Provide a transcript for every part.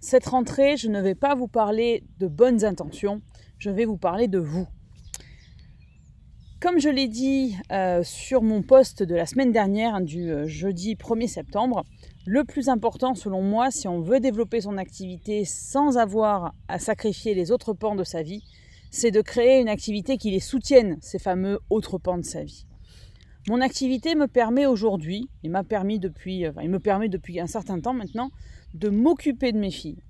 cette rentrée, je ne vais pas vous parler de bonnes intentions, je vais vous parler de vous. Comme je l'ai dit euh, sur mon post de la semaine dernière, hein, du euh, jeudi 1er septembre, le plus important selon moi, si on veut développer son activité sans avoir à sacrifier les autres pans de sa vie, c'est de créer une activité qui les soutienne, ces fameux autres pans de sa vie. Mon activité me permet aujourd'hui, et m'a permis depuis, il me permet depuis un certain temps maintenant, de m'occuper de mes filles.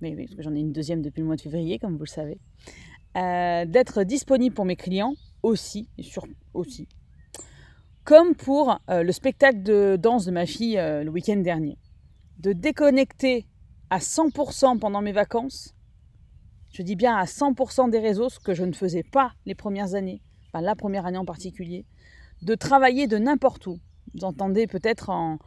Mais que j'en ai une deuxième depuis le mois de février, comme vous le savez. Euh, d'être disponible pour mes clients aussi, et sur, aussi. Comme pour euh, le spectacle de danse de ma fille euh, le week-end dernier. De déconnecter à 100% pendant mes vacances. Je dis bien à 100% des réseaux, ce que je ne faisais pas les premières années, enfin la première année en particulier. De travailler de n'importe où. Vous entendez peut-être en,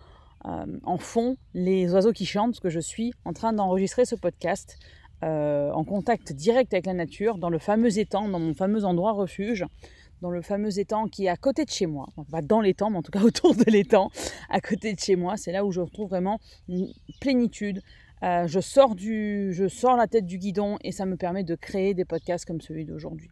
euh, fond les oiseaux qui chantent, parce que je suis en train d'enregistrer ce podcast euh, en contact direct avec la nature, dans le fameux étang, dans mon fameux endroit refuge, dans le fameux étang qui est à côté de chez moi, pas dans l'étang, mais en tout cas autour de l'étang, à côté de chez moi. C'est là où je retrouve vraiment une plénitude. Euh, je, sors du, je sors la tête du guidon et ça me permet de créer des podcasts comme celui d'aujourd'hui.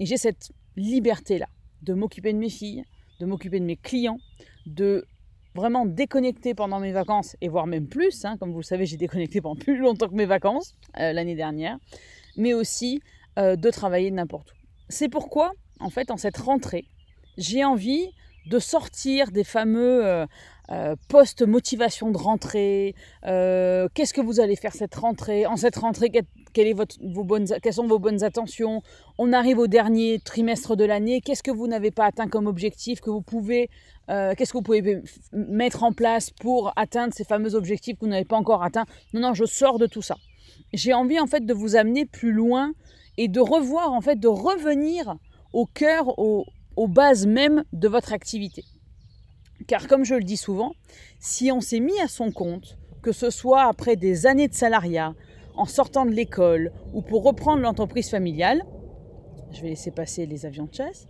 Et j'ai cette liberté-là de m'occuper de mes filles, de m'occuper de mes clients, de vraiment déconnecté pendant mes vacances, et voire même plus, hein, comme vous le savez, j'ai déconnecté pendant plus longtemps que mes vacances euh, l'année dernière, mais aussi euh, de travailler n'importe où. C'est pourquoi, en fait, en cette rentrée, j'ai envie de sortir des fameux euh, euh post-motivation de rentrée, qu'est-ce que vous allez faire cette rentrée, en cette rentrée, quelle est vos bonnes, quelles sont vos bonnes attentions, on arrive au dernier trimestre de l'année, qu'est-ce que vous n'avez pas atteint comme objectif, que vous pouvez euh, qu'est-ce que vous pouvez mettre en place pour atteindre ces fameux objectifs que vous n'avez pas encore atteints? Non, non, je sors de tout ça. J'ai envie en fait de vous amener plus loin et de revoir en fait, de revenir au cœur, aux bases même de votre activité. Car comme je le dis souvent, si on s'est mis à son compte, que ce soit après des années de salariat, en sortant de l'école ou pour reprendre l'entreprise familiale, je vais laisser passer les avions de chasse,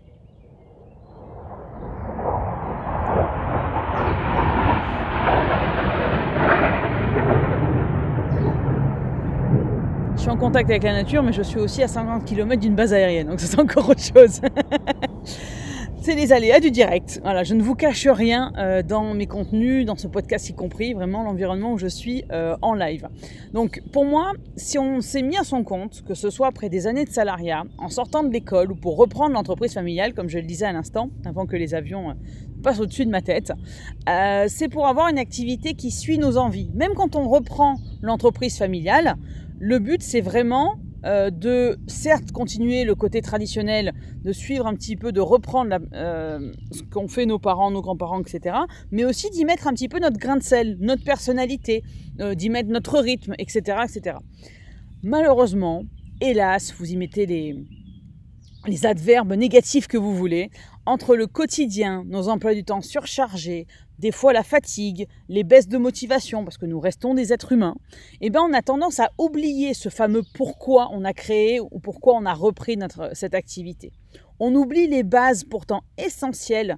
suis en contact avec la nature, mais je suis aussi à 50 km d'une base aérienne, donc c'est encore autre chose. c'est les aléas du direct. Voilà, je ne vous cache rien euh, dans mes contenus, dans ce podcast y compris, vraiment l'environnement où je suis euh, en live. Donc pour moi, si on s'est mis à son compte, que ce soit après des années de salariat, en sortant de l'école ou pour reprendre l'entreprise familiale, comme je le disais à l'instant, avant que les avions euh, passent au-dessus de ma tête, c'est pour avoir une activité qui suit nos envies. Même quand on reprend l'entreprise familiale, le but, c'est vraiment euh, de, certes, continuer le côté traditionnel, de suivre un petit peu, de reprendre euh, ce qu'ont fait nos parents, nos grands-parents, etc. Mais aussi d'y mettre un petit peu notre grain de sel, notre personnalité, euh, d'y mettre notre rythme, etc., etc. Malheureusement, hélas, vous y mettez les, les adverbes négatifs que vous voulez, entre le quotidien, nos emplois du temps surchargés, des fois la fatigue, les baisses de motivation, parce que nous restons des êtres humains, eh bien on a tendance à oublier ce fameux pourquoi on a créé ou pourquoi on a repris notre, cette activité. On oublie les bases pourtant essentielles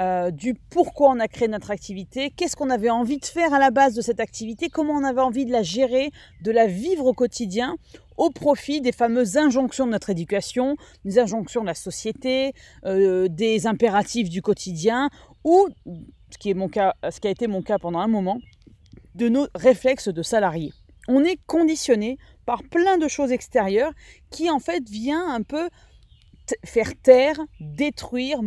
euh, du pourquoi on a créé notre activité, qu'est-ce qu'on avait envie de faire à la base de cette activité, comment on avait envie de la gérer, de la vivre au quotidien, au profit des fameuses injonctions de notre éducation, des injonctions de la société, euh, des impératifs du quotidien, ou ce qui, est mon cas, ce qui a été mon cas pendant un moment, de nos réflexes de salariés. On est conditionné par plein de choses extérieures qui en fait vient un peu faire taire, détruire,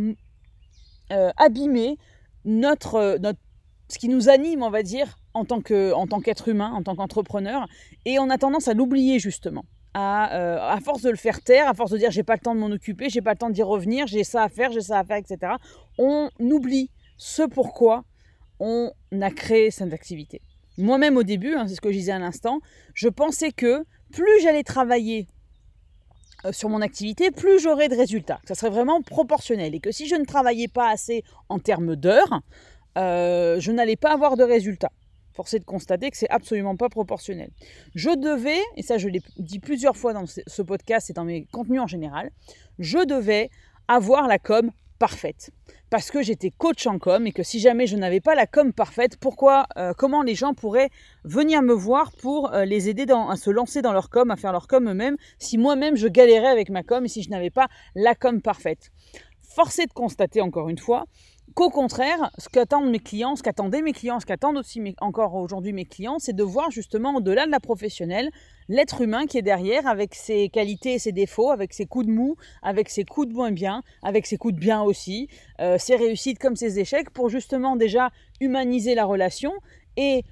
euh, abîmer notre, notre ce qui nous anime, on va dire, en tant qu'être humain, en tant qu'entrepreneur, et on a tendance à l'oublier justement. À, euh, à, force de le faire taire, à force de dire j'ai pas le temps de m'en occuper, j'ai pas le temps d'y revenir, j'ai ça à faire, j'ai ça à faire, etc. On oublie ce pourquoi on a créé cette activité. Moi-même au début, hein, c'est ce que je disais à l'instant, je pensais que plus j'allais travailler euh, sur mon activité, plus j'aurais de résultats. Ça serait vraiment proportionnel. Et que si je ne travaillais pas assez en termes d'heures, euh, je n'allais pas avoir de résultats. Forcé de constater que c'est absolument pas proportionnel. Je devais, et ça je l'ai dit plusieurs fois dans ce podcast et dans mes contenus en général, je devais avoir la com parfaite. Parce que j'étais coach en com et que si jamais je n'avais pas la com parfaite, pourquoi, euh, comment les gens pourraient venir me voir pour euh, les aider à se lancer dans leur com, à faire leur com eux-mêmes, si moi-même je galérais avec ma com et si je n'avais pas la com parfaite? Forcé de constater encore une fois qu'au contraire, ce qu'attendent mes clients, ce qu'attendaient mes clients, ce qu'attendent aussi encore aujourd'hui mes clients, c'est de voir justement au-delà de la professionnelle, l'être humain qui est derrière avec ses qualités et ses défauts, avec ses coups de mou, avec ses coups de moins bien, avec ses coups de bien aussi, euh, ses réussites comme ses échecs, pour justement déjà humaniser la relation et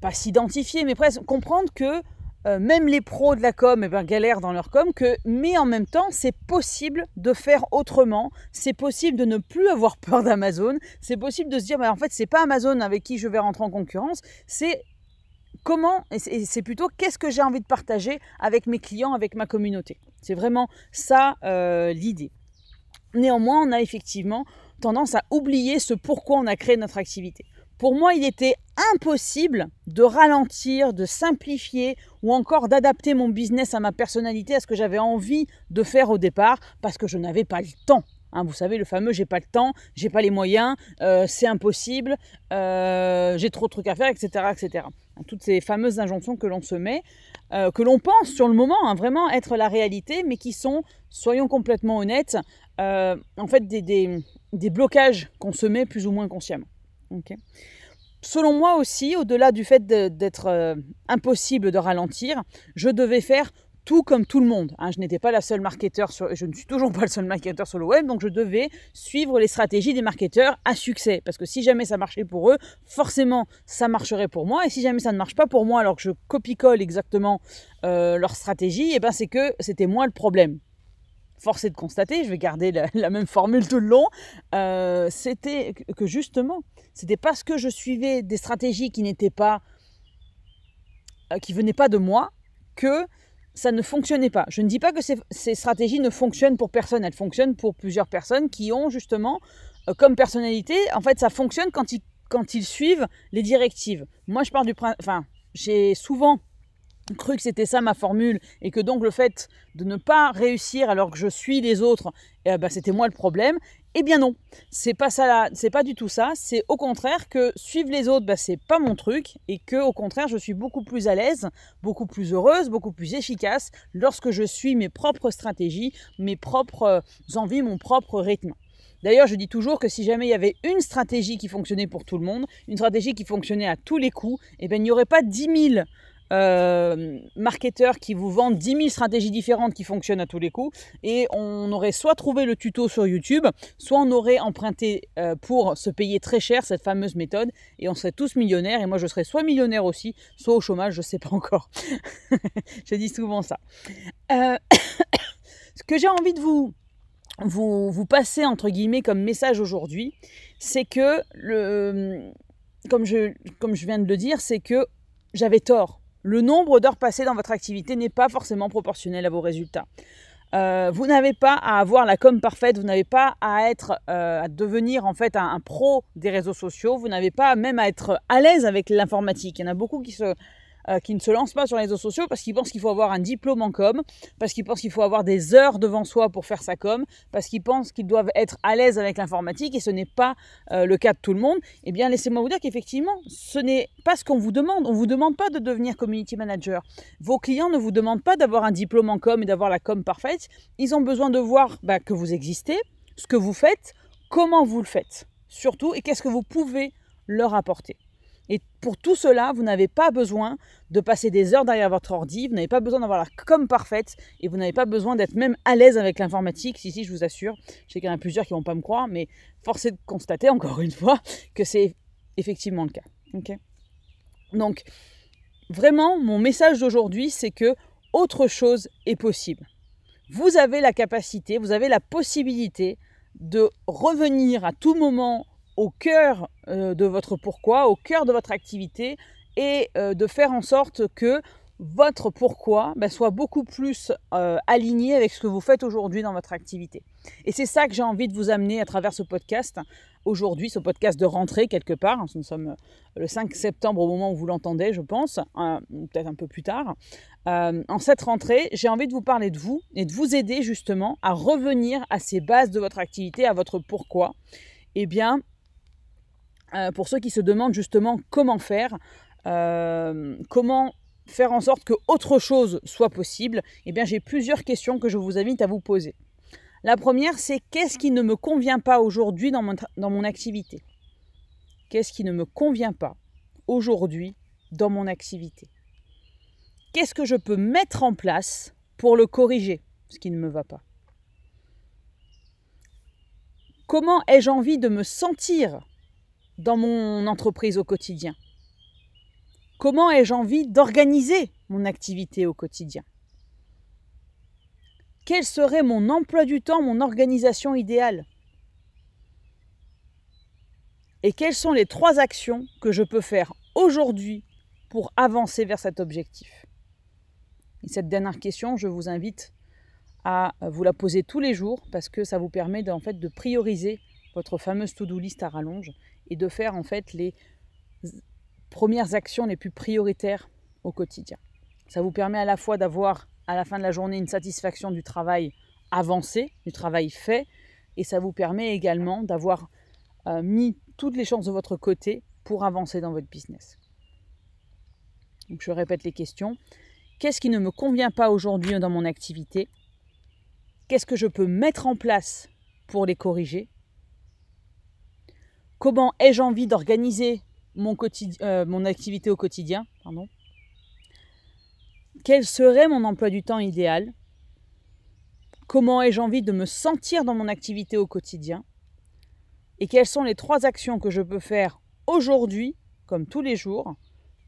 pas s'identifier, mais presque comprendre que euh, même les pros de la com eh ben, galèrent dans leur com, que, mais en même temps, c'est possible de faire autrement, c'est possible de ne plus avoir peur d'Amazon, c'est possible de se dire, bah, en fait, c'est pas Amazon avec qui je vais rentrer en concurrence, c'est comment, et c'est plutôt qu'est-ce que j'ai envie de partager avec mes clients, avec ma communauté. C'est vraiment ça euh, l'idée. Néanmoins, on a effectivement tendance à oublier ce pourquoi on a créé notre activité. Pour moi, il était impossible de ralentir, de simplifier ou encore d'adapter mon business à ma personnalité, à ce que j'avais envie de faire au départ, parce que je n'avais pas le temps. Hein, vous savez, le fameux j'ai pas le temps, j'ai pas les moyens, euh, c'est impossible, euh, j'ai trop de trucs à faire, etc. etc. Toutes ces fameuses injonctions que l'on se met, euh, que l'on pense sur le moment hein, vraiment être la réalité, mais qui sont, soyons complètement honnêtes, en fait des, des blocages qu'on se met plus ou moins consciemment. Selon moi aussi, au-delà du fait d'être euh, impossible de ralentir, je devais faire tout comme tout le monde. Hein. Je n'étais pas la seule marketeur, je ne suis toujours pas le seul marketeur sur le web, donc je devais suivre les stratégies des marketeurs à succès. Parce que si jamais ça marchait pour eux, forcément ça marcherait pour moi. Et si jamais ça ne marche pas pour moi, alors que je copie-colle exactement euh, leur stratégie, eh ben c'est que c'était moi le problème force de constater, je vais garder la, même formule tout le long, euh, c'était que justement, c'était parce que je suivais des stratégies qui n'étaient pas, euh, qui venaient pas de moi, que ça ne fonctionnait pas. Je ne dis pas que ces, stratégies ne fonctionnent pour personne, elles fonctionnent pour plusieurs personnes qui ont justement euh, comme personnalité, en fait, ça fonctionne quand ils, quand ils suivent les directives. Moi, je pars du principe, enfin, j'ai souvent cru que c'était ça ma formule et que donc le fait de ne pas réussir alors que je suis les autres, eh ben, c'était moi le problème. Eh bien non, c'est pas ça, c'est pas du tout ça. C'est au contraire que suivre les autres, ben, c'est pas mon truc et que au contraire, je suis beaucoup plus à l'aise, beaucoup plus heureuse, beaucoup plus efficace lorsque je suis mes propres stratégies, mes propres euh, envies, mon propre rythme. D'ailleurs, je dis toujours que si jamais il y avait une stratégie qui fonctionnait pour tout le monde, une stratégie qui fonctionnait à tous les coups, eh ben, il n'y aurait pas 10 000 euh, marketeurs qui vous vendent 10 000 stratégies différentes qui fonctionnent à tous les coups. Et on aurait soit trouvé le tuto sur YouTube, soit on aurait emprunté euh, pour se payer très cher cette fameuse méthode. Et on serait tous millionnaires. Et moi, je serais soit millionnaire aussi, soit au chômage, je ne sais pas encore. je dis souvent ça. Euh, ce que j'ai envie de vous, vous, vous passer, entre guillemets, comme message aujourd'hui, c'est que, le, comme, je, comme je viens de le dire, c'est que j'avais tort le nombre d'heures passées dans votre activité n'est pas forcément proportionnel à vos résultats. Euh, vous n'avez pas à avoir la com parfaite, vous n'avez pas à être, euh, à devenir en fait un, pro des réseaux sociaux, vous n'avez pas même à être à l'aise avec l'informatique. Il y en a beaucoup qui se euh, qui ne se lancent pas sur les réseaux sociaux parce qu'ils pensent qu'il faut avoir un diplôme en com, parce qu'ils pensent qu'il faut avoir des heures devant soi pour faire sa com, parce qu'ils pensent qu'ils doivent être à l'aise avec l'informatique et ce n'est pas euh, le cas de tout le monde. Eh bien, laissez-moi vous dire qu'effectivement, ce n'est pas ce qu'on vous demande. On ne vous demande pas de devenir community manager. Vos clients ne vous demandent pas d'avoir un diplôme en com et d'avoir la com parfaite. Ils ont besoin de voir bah, que vous existez, ce que vous faites, comment vous le faites, surtout, et qu'est-ce que vous pouvez leur apporter. Et pour tout cela, vous n'avez pas besoin de passer des heures derrière votre ordi, vous n'avez pas besoin d'avoir la com parfaite et vous n'avez pas besoin d'être même à l'aise avec l'informatique. Si, si, je vous assure, je sais qu'il y en a plusieurs qui ne vont pas me croire, mais force est de constater encore une fois que c'est effectivement le cas. Donc, vraiment, mon message d'aujourd'hui, c'est que autre chose est possible. Vous avez la capacité, vous avez la possibilité de revenir à tout moment au cœur euh, de votre pourquoi, au cœur de votre activité et euh, de faire en sorte que votre pourquoi ben, soit beaucoup plus euh, aligné avec ce que vous faites aujourd'hui dans votre activité. Et c'est ça que j'ai envie de vous amener à travers ce podcast. Aujourd'hui, ce podcast de rentrée quelque part. Nous sommes le 5 septembre au moment où vous l'entendez, je pense, hein, peut-être un peu plus tard. En cette rentrée, j'ai envie de vous parler de vous et de vous aider justement à revenir à ces bases de votre activité, à votre pourquoi. Eh bien, pour ceux qui se demandent justement comment faire, comment faire en sorte que autre chose soit possible, eh bien j'ai plusieurs questions que je vous invite à vous poser. La première, c'est qu'est-ce qui ne me convient pas aujourd'hui dans mon activité? Qu'est-ce qui ne me convient pas aujourd'hui dans mon activité? Qu'est-ce que je peux mettre en place pour le corriger, ce qui ne me va pas? Comment ai-je envie de me sentir dans mon entreprise au quotidien. Comment ai-je envie d'organiser mon activité au quotidien? Quel serait mon emploi du temps, mon organisation idéale? Et quelles sont les trois actions que je peux faire aujourd'hui pour avancer vers cet objectif? Et cette dernière question, je vous invite à vous la poser tous les jours parce que ça vous permet en fait de prioriser votre fameuse to-do list à rallonge et de faire en fait les premières actions les plus prioritaires au quotidien. Ça vous permet à la fois d'avoir à la fin de la journée une satisfaction du travail avancé, du travail fait, et ça vous permet également d'avoir euh, mis toutes les chances de votre côté pour avancer dans votre business. Je répète les questions. Qu'est-ce qui ne me convient pas aujourd'hui dans mon activité? Qu'est-ce que je peux mettre en place pour les corriger? Comment ai-je envie d'organiser mon, euh, activité au quotidien. Quel serait mon emploi du temps idéal? Comment ai-je envie de me sentir dans mon activité au quotidien? Et quelles sont les trois actions que je peux faire aujourd'hui, comme tous les jours,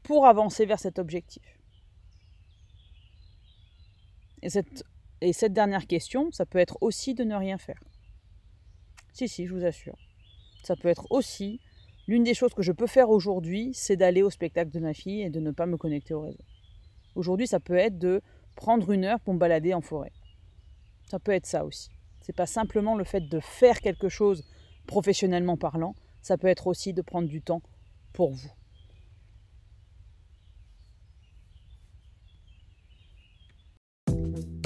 pour avancer vers cet objectif? Et cette dernière question, ça peut être aussi de ne rien faire. Si, si, je vous assure. Ça peut être aussi L'une des choses que je peux faire aujourd'hui, c'est d'aller au spectacle de ma fille et de ne pas me connecter au réseau. Aujourd'hui, ça peut être de prendre une heure pour me balader en forêt. Ça peut être ça aussi. C'est pas simplement le fait de faire quelque chose professionnellement parlant, ça peut être aussi de prendre du temps pour vous.